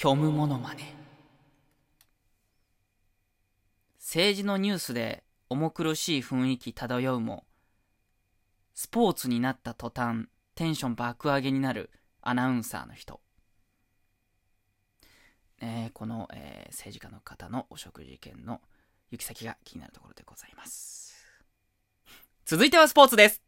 虚無モノマネ政治のニュースで重苦しい雰囲気漂うもスポーツになった途端テンション爆上げになるアナウンサーの人、えーこの、えー政治家の方のお食事券の行き先が気になるところでございます。続いてはスポーツです。